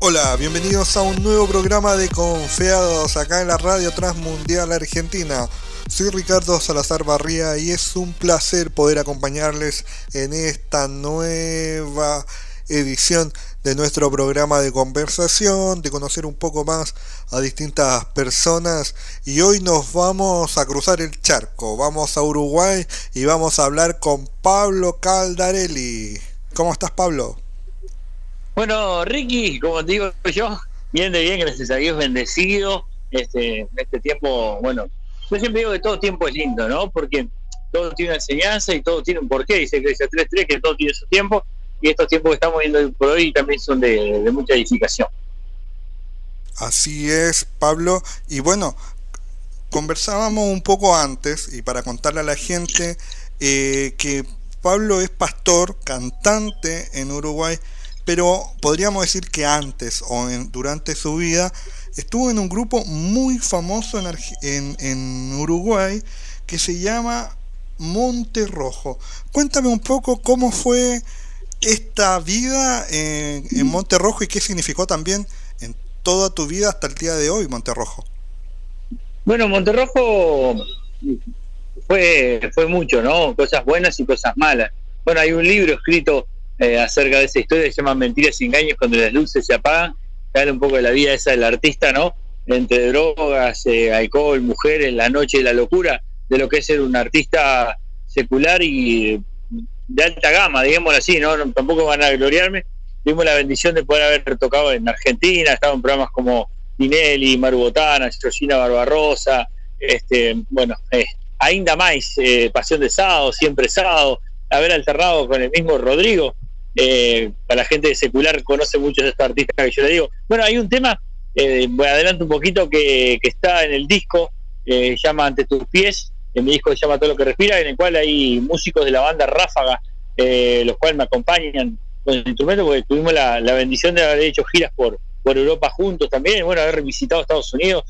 Hola, bienvenidos a un nuevo programa de Confiados acá en la Radio Transmundial Argentina. Soy Ricardo Salazar Barría y es un placer poder acompañarles en esta nueva edición de nuestro programa de conversación, de conocer un poco más a distintas personas y hoy nos vamos a cruzar el charco, vamos a Uruguay y vamos a hablar con Pablo Caldarelli. ¿Cómo estás Pablo? Bueno, Ricky, como te digo yo, bien de bien, gracias a Dios, bendecido. Este, este tiempo, bueno, yo siempre digo que todo tiempo es lindo, ¿no? Porque todo tiene una enseñanza y todo tiene un porqué, dice Iglesia 3.3, que todo tiene su tiempo, y estos tiempos que estamos viendo por hoy también son de, mucha edificación. Así es, Pablo. Y bueno, conversábamos un poco antes, y para contarle a la gente, eh, que Pablo es pastor, cantante en Uruguay, pero podríamos decir que antes o durante su vida estuvo en un grupo muy famoso en, en, Uruguay que se llama Monte Rojo. Cuéntame un poco cómo fue esta vida en, en Monte Rojo y qué significó también en toda tu vida hasta el día de hoy Monte Rojo. Bueno, Monte Rojo fue, fue mucho, ¿no? Cosas buenas y cosas malas. Bueno, hay un libro escrito eh, acerca de esa historia que se llama Mentiras y Engaños cuando las luces se apagan, habla un poco de la vida esa del artista, ¿no? Entre drogas, eh, alcohol, mujeres, la noche y la locura, de lo que es ser un artista secular y de alta gama, digámoslo así, ¿no? tampoco van a gloriarme. Tuvimos la bendición de poder haber tocado en Argentina, estado en programas como Tinelli, Maru Botana, Georgina Barbarosa, este, bueno, eh, ainda más, Pasión de Sábado, Siempre Sábado, haber alternado con el mismo Rodrigo, eh, para la gente secular conoce muchos de estos artistas que yo le digo. Bueno, hay un tema, eh, voy adelanto un poquito, que, está en el disco, eh, llama Ante tus pies, en mi disco se llama Todo lo que respira, en el cual hay músicos de la banda Ráfaga, eh, los cuales me acompañan con el instrumento, porque tuvimos la, bendición de haber hecho giras por, por Europa juntos también, bueno, haber visitado Estados Unidos,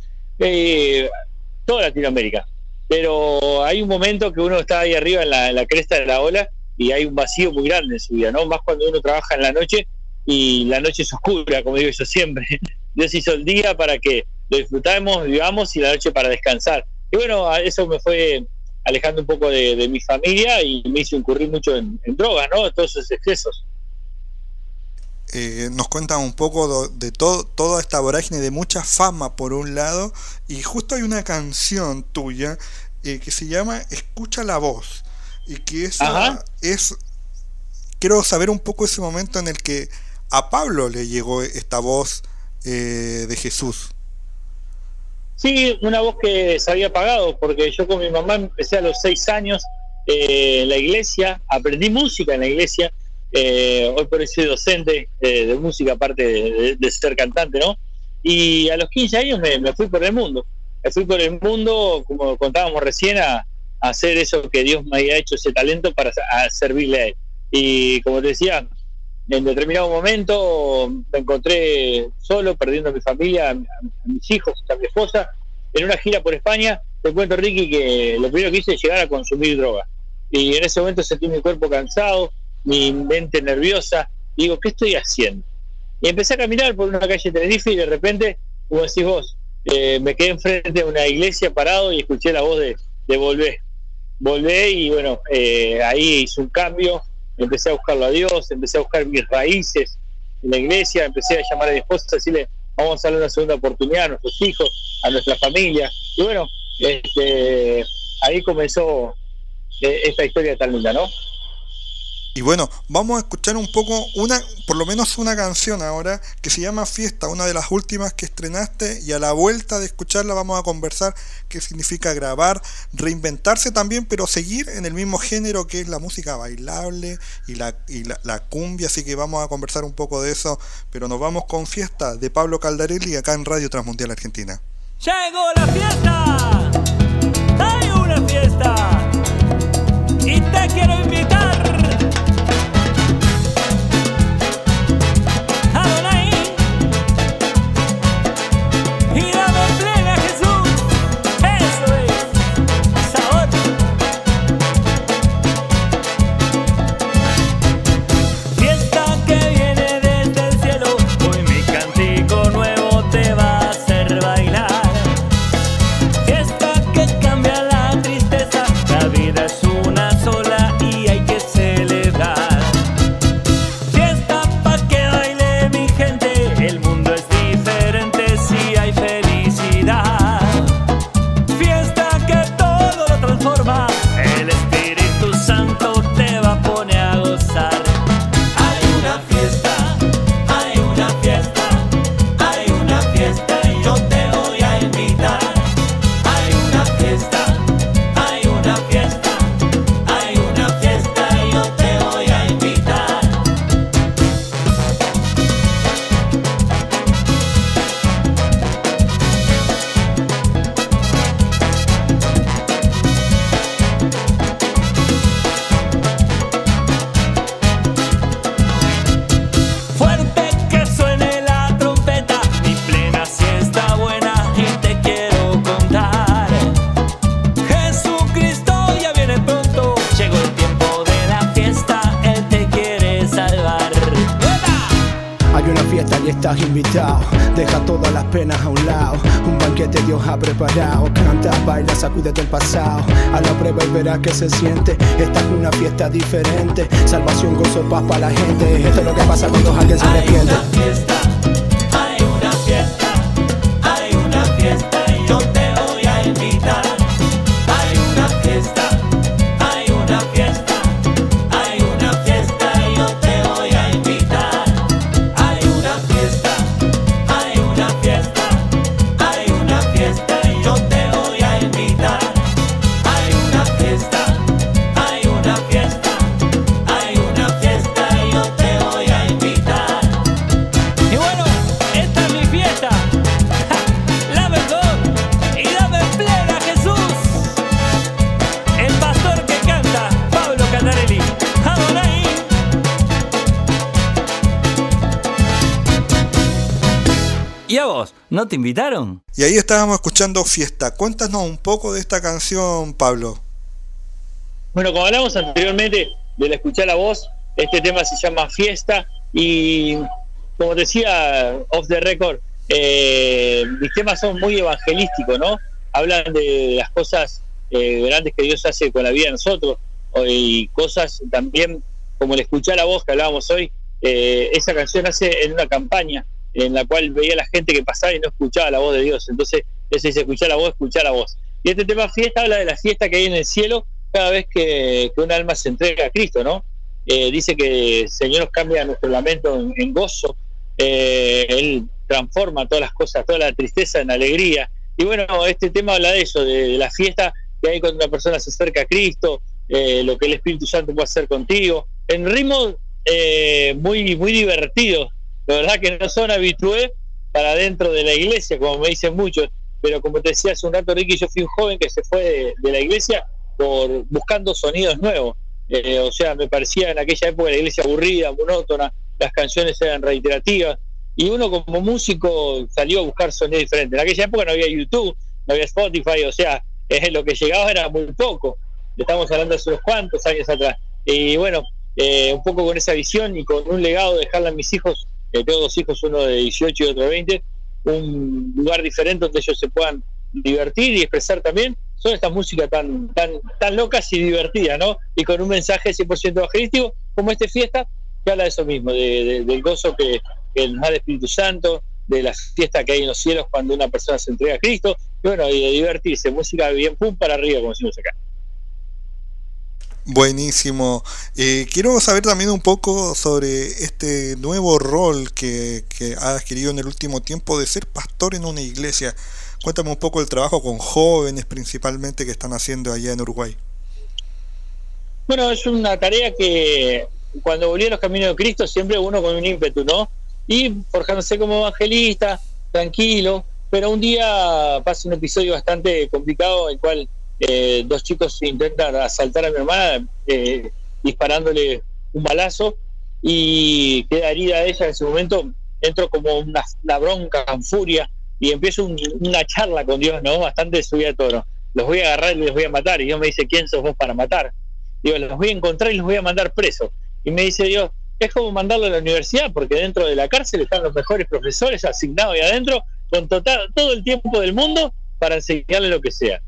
toda Latinoamérica. Pero hay un momento que uno está ahí arriba en la cresta de la ola y hay un vacío muy grande en su vida, ¿no? Más cuando uno trabaja en la noche y la noche es oscura, como digo yo siempre. Dios hizo el día para que lo disfrutemos, vivamos y la noche para descansar. Y bueno, eso me fue alejando un poco de, mi familia y me hizo incurrir mucho en, drogas, ¿no? Todos esos excesos. Eh, nos cuenta un poco de, todo, toda esta vorágine de mucha fama por un lado y justo hay una canción tuya eh, que se llama Escucha la voz y que esa es, quiero saber un poco ese momento en el que a Pablo le llegó esta voz eh, de Jesús. Sí, una voz que se había apagado, porque yo con mi mamá empecé a los seis años eh, en la iglesia, aprendí música en la iglesia, eh, hoy por eso soy docente de música, aparte de, ser cantante, ¿no? Y a los 15 años me, me, fui por el mundo, me fui por el mundo, como contábamos recién, a, hacer eso que Dios me había hecho, ese talento para servirle a Él. Y como te decía, en determinado momento me encontré solo, perdiendo a mi familia, a, mis hijos, a mi esposa, en una gira por España. Te cuento, Ricky, que lo primero que hice es llegar a consumir droga. Y en ese momento sentí mi cuerpo cansado, mi mente nerviosa. Digo, ¿qué estoy haciendo? Y empecé a caminar por una calle de Tenerife y de repente, como decís vos, eh, me quedé enfrente de una iglesia parado y escuché la voz de, de Volver volvé y bueno, eh, ahí hice un cambio, empecé a buscarlo a Dios, empecé a buscar mis raíces en la iglesia, empecé a llamar a mi esposa, a decirle, vamos a darle una segunda oportunidad a nuestros hijos, a nuestra familia. Y bueno, este, ahí comenzó eh, esta historia tan linda, ¿no? Y bueno, vamos a escuchar un poco, una, por lo menos una canción ahora que se llama Fiesta, una de las últimas que estrenaste y a la vuelta de escucharla vamos a conversar qué significa grabar, reinventarse también, pero seguir en el mismo género que es la música bailable y la, y la, cumbia, así que vamos a conversar un poco de eso, pero nos vamos con Fiesta de Pablo Caldarelli acá en Radio Transmundial Argentina. Llegó la fiesta, hay una fiesta y te quiero invitar. La que se siente. Esta es una fiesta diferente. Salvación, gozo, paz para la gente. Esto es lo que pasa cuando alguien se arrepiente. Vos? ¿No te invitaron? Y ahí estábamos escuchando Fiesta. Cuéntanos un poco de esta canción, Pablo. Bueno, como hablamos anteriormente de la escuchar la voz, este tema se llama Fiesta y como decía off the record, eh, mis temas son muy evangelísticos, ¿no? Hablan de las cosas eh, grandes que Dios hace con la vida de nosotros o- y cosas también como el escuchar la voz que hablábamos hoy. eh, esa canción hace en una campaña en la cual veía a la gente que pasaba y no escuchaba la voz de Dios. Entonces, eso dice escuchar la voz, escuchar la voz. Y este tema fiesta habla de la fiesta que hay en el cielo cada vez que, un alma se entrega a Cristo, ¿no? Eh, dice que el Señor nos cambia nuestro lamento en, gozo, eh, Él transforma todas las cosas, toda la tristeza en alegría. Y bueno, este tema habla de eso, de, de la fiesta que hay cuando una persona se acerca a Cristo, eh, lo que el Espíritu Santo puede hacer contigo, en ritmos eh, muy, muy divertidos, la verdad que no son habitué para dentro de la iglesia, como me dicen muchos, pero como te decía hace un rato, Ricky, yo fui un joven que se fue de, la iglesia por buscando sonidos nuevos. Eh, o sea, me parecía en aquella época la iglesia aburrida, monótona, las canciones eran reiterativas, y uno como músico salió a buscar sonidos diferentes. En aquella época no había YouTube, no había Spotify, o sea, eh, lo que llegaba era muy poco. Estamos hablando hace unos cuantos años atrás. Y bueno, eh, un poco con esa visión y con un legado de dejarle a mis hijos, que tengo dos hijos, uno de 18 y otro de 20, un lugar diferente donde ellos se puedan divertir y expresar también son estas músicas tan, tan, tan locas y divertidas, ¿no? Y con un mensaje 100% evangelístico, como este fiesta, que habla de eso mismo, de, de- del gozo que, que nos da el Espíritu Santo, de la fiesta que hay en los cielos cuando una persona se entrega a Cristo, y bueno, y de divertirse, música bien pum para arriba, como decimos acá. Buenísimo. Eh, quiero saber también un poco sobre este nuevo rol que, que ha adquirido en el último tiempo de ser pastor en una iglesia. Cuéntame un poco el trabajo con jóvenes principalmente que están haciendo allá en Uruguay. Bueno, es una tarea que cuando volví a los caminos de Cristo siempre uno con un ímpetu, ¿no? Y forjándose como evangelista, tranquilo, pero un día pasa un episodio bastante complicado el cual eh, dos chicos intentan asaltar a mi hermana eh, disparándole un balazo y queda herida ella en ese momento, entro como una, una bronca, en furia y empiezo un- una charla con Dios, ¿no? Bastante subida a tono. Los voy a agarrar y los voy a matar y Dios me dice, ¿quién sos vos para matar? Digo, los voy a encontrar y los voy a mandar presos. Y me dice Dios, es como mandarlo a la universidad, porque dentro de la cárcel están los mejores profesores asignados ahí adentro, con total, todo el tiempo del mundo para enseñarle lo que sea.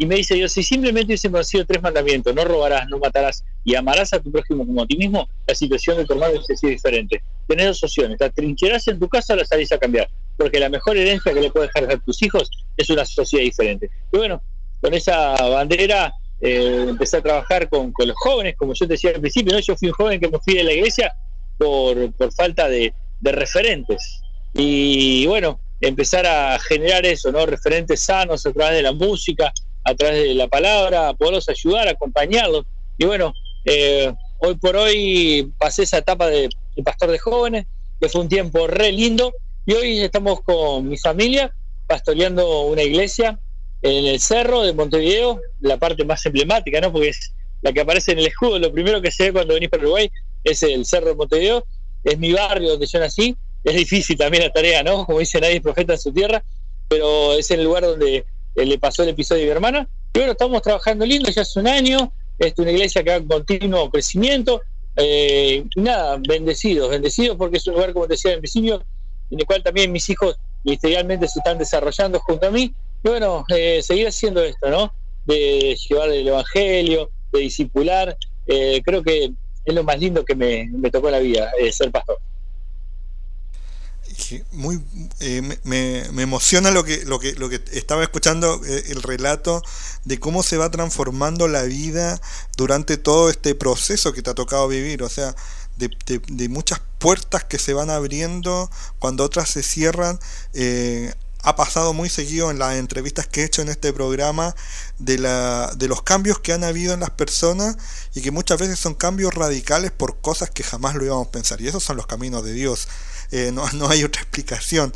Y me dice Dios, si simplemente hubiesen conocido tres mandamientos, no robarás, no matarás y amarás a tu prójimo como a ti mismo, la situación de tu hermano hubiese sido diferente. Tenés dos opciones, la trincherás en tu casa o la salís a cambiar, porque la mejor herencia que le puedes dejar a tus hijos es una sociedad diferente. Y bueno, con esa bandera eh, empecé a trabajar con, los jóvenes, como yo te decía al principio, ¿no? yo fui un joven que me fui de la iglesia por, por falta de referentes. Y bueno, empezar a generar eso, ¿no? Referentes sanos a través de la música, a través de la palabra, poderlos ayudar, acompañarlos. Y bueno, eh, hoy por hoy pasé esa etapa de, de pastor de jóvenes, que fue un tiempo re lindo, y hoy estamos con mi familia pastoreando una iglesia en el cerro de Montevideo, la parte más emblemática, ¿no? Porque es la que aparece en el escudo, lo primero que se ve cuando venís para Uruguay es el cerro de Montevideo, es mi barrio donde yo nací, es difícil también la tarea, ¿no? Como dice nadie profeta en su tierra, pero es el lugar donde le pasó el episodio de mi hermana. Bueno, estamos trabajando lindo, ya hace un año, es una iglesia que va en continuo crecimiento, eh, nada, bendecidos, bendecidos porque es un lugar, como te decía en principio, en el cual también mis hijos ministerialmente se están desarrollando junto a mí. Y bueno, eh, seguir haciendo esto, ¿no? De llevar el Evangelio, de discipular. Eh, creo que es lo más lindo que me, me tocó en la vida, eh, ser pastor. Muy eh, me- me, me emociona lo que lo que lo que estaba escuchando eh, el relato de cómo se va transformando la vida durante todo este proceso que te ha tocado vivir. O sea de, de- de muchas puertas que se van abriendo cuando otras se cierran eh, ha pasado muy seguido en las entrevistas que he hecho en este programa de, la, de los cambios que han habido en las personas y que muchas veces son cambios radicales por cosas que jamás lo íbamos a pensar. Y esos son los caminos de Dios. Eh, no, no hay otra explicación.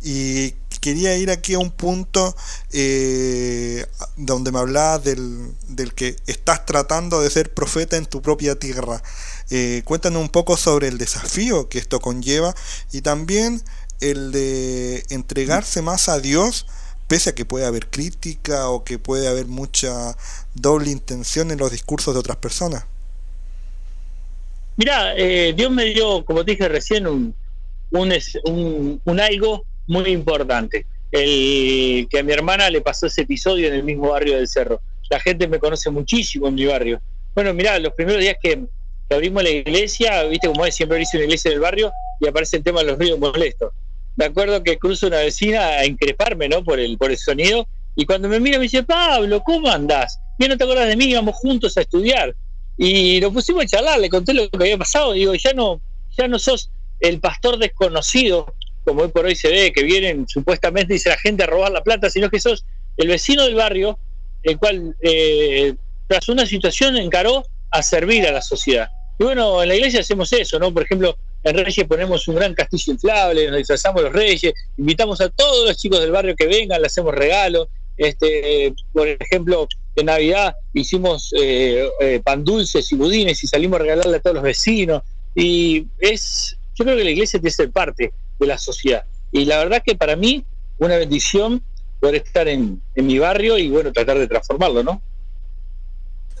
Y quería ir aquí a un punto eh, donde me hablabas del, del que estás tratando de ser profeta en tu propia tierra. Eh, cuéntanos un poco sobre el desafío que esto conlleva y también el de entregarse más a Dios, pese a que puede haber crítica o que puede haber mucha doble intención en los discursos de otras personas. Mirá, eh, Dios me dio, como dije recién, un, un, un- un algo muy importante. El que a mi hermana le pasó ese episodio en el mismo barrio del Cerro. La gente me conoce muchísimo en mi barrio. Bueno, mirá, los primeros días que, abrimos la iglesia, viste como es, siempre hice una iglesia del barrio y aparece el tema de los ruidos molestos. Me acuerdo que cruzo una vecina a increparme, ¿no? Por el, por el sonido. Y cuando me mira me dice, Pablo, ¿cómo andás? ¿Ya no te acuerdas de mí? Íbamos juntos a estudiar y lo pusimos a charlar, le conté lo que había pasado, digo, ya no, ya no sos el pastor desconocido, como hoy por hoy se ve, que vienen supuestamente, dice la gente, a robar la plata, sino que sos el vecino del barrio, el cual, eh, tras una situación, encaró a servir a la sociedad. Y bueno, en la iglesia hacemos eso, ¿no? Por ejemplo, en Reyes ponemos un gran castillo inflable, nos disfrazamos los Reyes, invitamos a todos los chicos del barrio que vengan, le hacemos regalos. Este, por ejemplo, en Navidad hicimos eh, eh, pan dulces y budines y salimos a regalarle a todos los vecinos. Y es, yo creo que la iglesia tiene que ser parte de la sociedad. Y la verdad que para mí, una bendición poder estar en, en mi barrio y bueno, tratar de transformarlo, ¿no?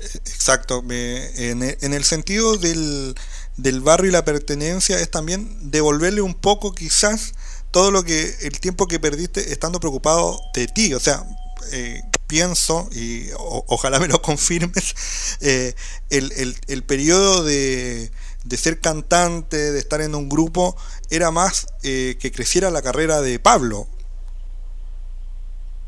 Exacto, en el sentido del, del barrio y la pertenencia es también devolverle un poco quizás todo lo que el tiempo que perdiste estando preocupado de ti, o sea, eh, pienso y ojalá me lo confirmes, eh, el, el, el periodo de, de ser cantante, de estar en un grupo, era más eh, que creciera la carrera de Pablo.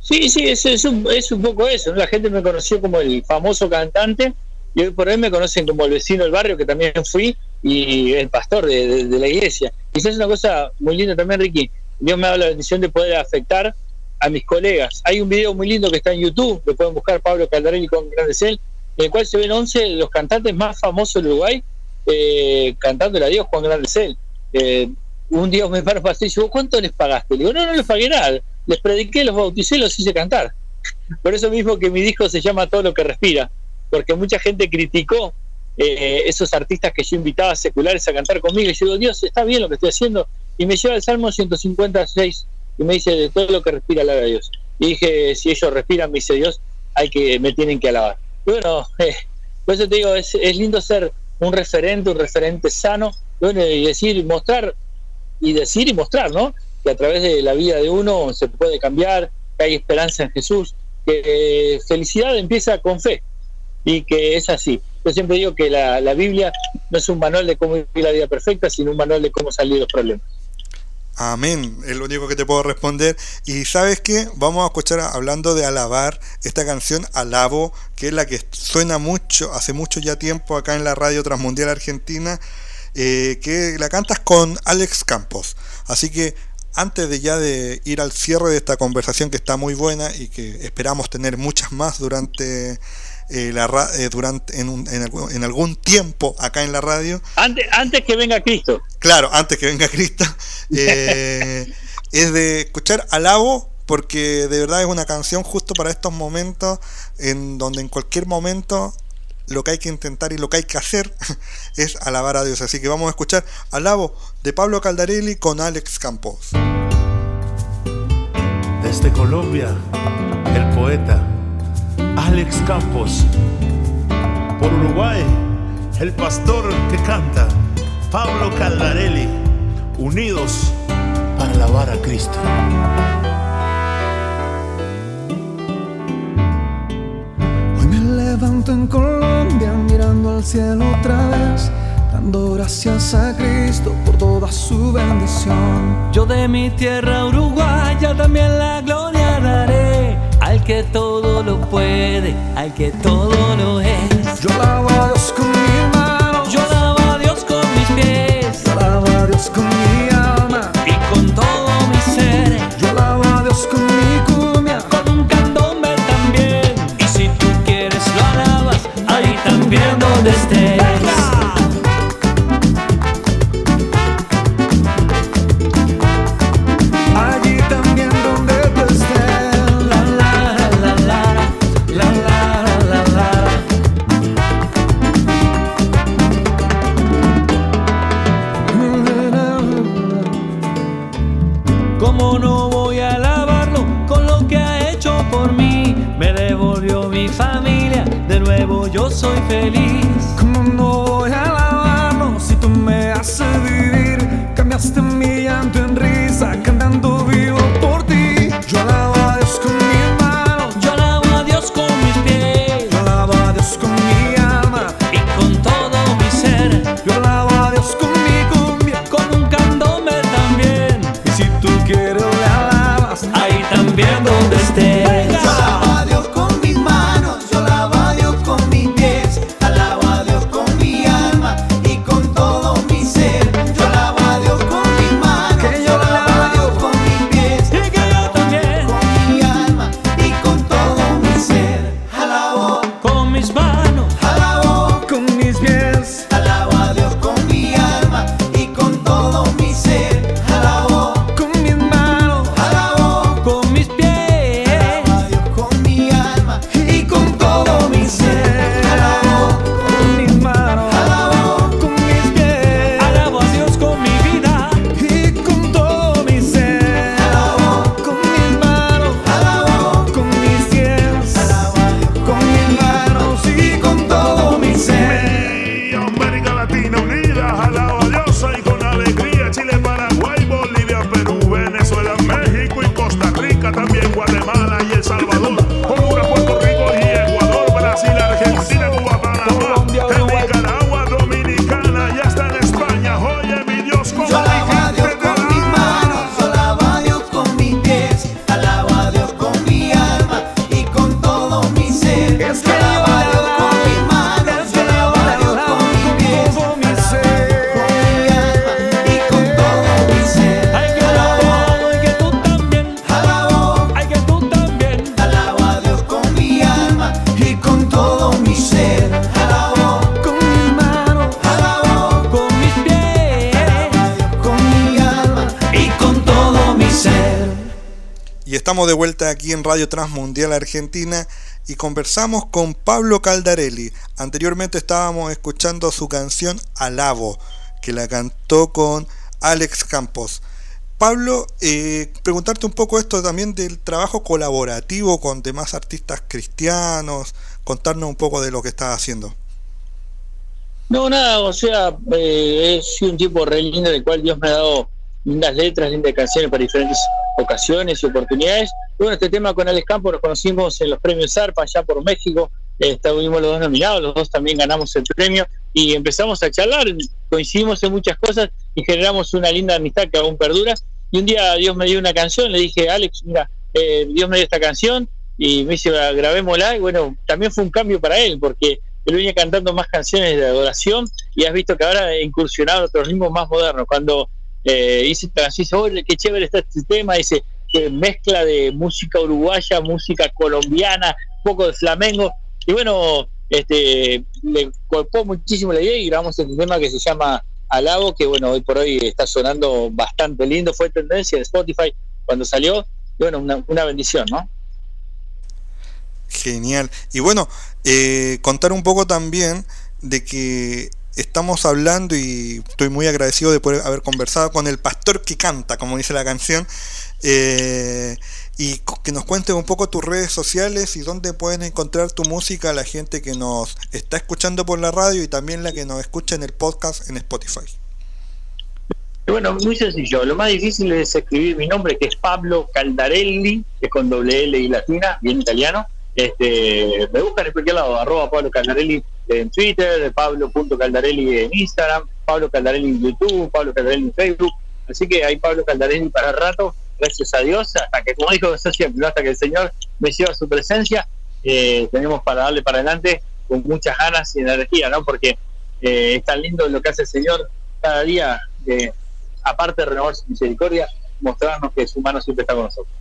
Sí, sí, es, es, un, es un poco eso. La gente me conoció como el famoso cantante y hoy por hoy me conocen como el vecino del barrio, que también fui, y el pastor de, de- de la iglesia. Quizás es una cosa muy linda también, Ricky. Dios me ha dado la bendición de poder afectar a mis colegas. Hay un video muy lindo que está en YouTube, lo pueden buscar Pablo Caldarelli con Grande Cel, en el cual se ven 11 de los cantantes más famosos del Uruguay eh, cantándole a Dios Juan Grande Cel. Eh, un día me paro para y ¿cuánto les pagaste? Le digo, no, no les pagué nada. Les prediqué, los bauticé, los hice cantar. Por eso mismo que mi disco se llama Todo lo que respira, porque mucha gente criticó eh, esos artistas que yo invitaba seculares a cantar conmigo. Y yo digo, Dios, está bien lo que estoy haciendo. Y me lleva el Salmo 156 y me dice, de todo lo que respira, alaba a Dios. Y dije, si ellos respiran, me dice Dios, hay que, me tienen que alabar. Y bueno, eh, por eso te digo, es, es lindo ser un referente, un referente sano, bueno, y decir, mostrar, y decir y mostrar, ¿no? Que a través de la vida de uno se puede cambiar, que hay esperanza en Jesús, que eh, felicidad empieza con fe y que es así. Yo siempre digo que la, la Biblia no es un manual de cómo vivir la vida perfecta, sino un manual de cómo salir de los problemas. Amén, es lo único que te puedo responder. Y sabes qué, vamos a escuchar hablando de alabar esta canción Alabo, que es la que suena mucho, hace mucho ya tiempo acá en la radio Transmundial Argentina, eh, que la cantas con Alex Campos. Así que antes de ya de ir al cierre de esta conversación que está muy buena y que esperamos tener muchas más durante eh, la ra- eh, durante en, un- en algún, en algún tiempo acá en la radio, Antes, antes que venga Cristo. Claro, antes que venga Cristo, eh, es de escuchar Alabo, porque de verdad es una canción justo para estos momentos, en donde en cualquier momento lo que hay que intentar y lo que hay que hacer es alabar a Dios. Así que vamos a escuchar Alabo de Pablo Caldarelli con Alex Campos. Desde Colombia, el poeta Alex Campos. Por Uruguay, el pastor que canta Pablo Caldarelli. Unidos para alabar a Cristo. Hoy me levanto en Colombia mirando al cielo otra vez, dando gracias a Cristo por toda su bendición. Yo de mi tierra uruguaya también la gloria daré al que todo lo puede, al que todo lo es. Yo alabo a Dios ¿Cómo no voy a alabarlo con lo que ha hecho por mí? Me devolvió mi familia, de nuevo yo soy feliz. ¿Cómo no voy a alabarlo si tú me haces vivir? Cambiaste mi llanto en Latina unida, alaba estamos de vuelta aquí en Radio Transmundial Argentina y conversamos con Pablo Caldarelli. Anteriormente estábamos escuchando su canción Alabo, que la cantó con Alex Campos. Pablo, eh, preguntarte un poco esto también del trabajo colaborativo con demás artistas cristianos, contarnos un poco de lo que estás haciendo. No, nada, o sea, eh, he un tipo re lindo del cual Dios me ha dado lindas letras, lindas canciones para diferentes ocasiones y oportunidades. Bueno, este tema con Alex Campos nos conocimos en los premios Zarpa allá por México, eh, estuvimos los dos nominados, los dos también ganamos el premio y empezamos a charlar, coincidimos en muchas cosas y generamos una linda amistad que aún perdura. Y un día Dios me dio una canción, le dije, Alex, mira, eh, Dios me dio esta canción y me dice, grabémosla y bueno, también fue un cambio para él porque él venía cantando más canciones de adoración y has visto que ahora ha incursionado otros ritmos más modernos. Cuando eh, hice dice, "Oye, qué chévere está este tema, dice, que mezcla de música uruguaya, música colombiana, un poco de flamengo. Y bueno, este le colpó muchísimo la idea y grabamos este tema que se llama Alabo, que bueno, hoy por hoy está sonando bastante lindo, fue tendencia de Spotify cuando salió, y bueno, una, una bendición, ¿no? Genial. Y bueno, eh, contar un poco también de que estamos hablando y estoy muy agradecido de poder haber conversado con el pastor que canta, como dice la canción, eh, y que nos cuentes un poco tus redes sociales y dónde pueden encontrar tu música la gente que nos está escuchando por la radio y también la que nos escucha en el podcast en Spotify. Bueno, muy sencillo. Lo más difícil es escribir mi nombre, que es Pablo Caldarelli, que es con doble L y latina, bien italiano. Este, me buscan en cualquier lado, arroba Pablo Caldarelli en Twitter, Pablo.caldarelli en Instagram, Pablo Caldarelli en YouTube, Pablo Caldarelli en Facebook. Así que hay Pablo Caldarelli para rato, gracias a Dios, hasta que, como dijo siempre, hasta que el Señor me lleva su presencia, eh, tenemos para darle para adelante con muchas ganas y energía, ¿no? Porque eh, es tan lindo lo que hace el Señor cada día, de, aparte de renovar su misericordia, mostrarnos que su mano siempre está con nosotros.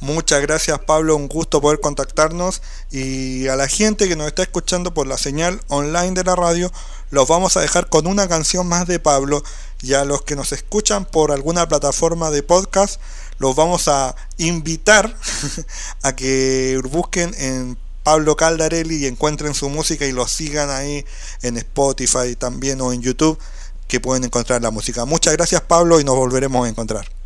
Muchas gracias Pablo, un gusto poder contactarnos y a la gente que nos está escuchando por la señal online de la radio, los vamos a dejar con una canción más de Pablo y a los que nos escuchan por alguna plataforma de podcast, los vamos a invitar a que busquen en Pablo Caldarelli y encuentren su música y lo sigan ahí en Spotify también o en YouTube que pueden encontrar la música. Muchas gracias Pablo y nos volveremos a encontrar.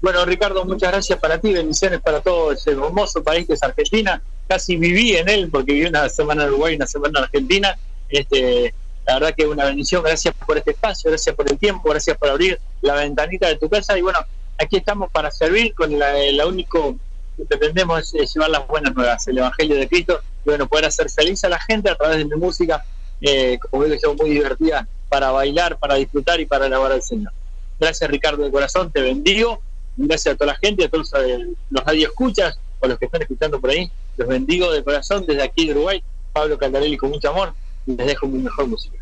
Bueno, Ricardo, muchas gracias para ti, bendiciones para todo ese hermoso país que es Argentina. Casi viví en él porque viví una semana en Uruguay una semana en Argentina. Este, la verdad que es una bendición. Gracias por este espacio, gracias por el tiempo, gracias por abrir la ventanita de tu casa. Y bueno, aquí estamos para servir con la, la único que pretendemos es, es llevar las buenas nuevas, el Evangelio de Cristo. Y bueno, poder hacer feliz a la gente a través de mi música, eh, como digo yo, muy divertida para bailar, para disfrutar y para alabar al Señor. Gracias, Ricardo, de corazón, te bendigo gracias a toda la gente, a todos eh, los radioescuchas o los que están escuchando por ahí. Los bendigo de corazón desde aquí de Uruguay. Pablo Caldarelli con mucho amor y les dejo mi mejor música.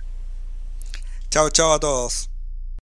Chao, chao a todos.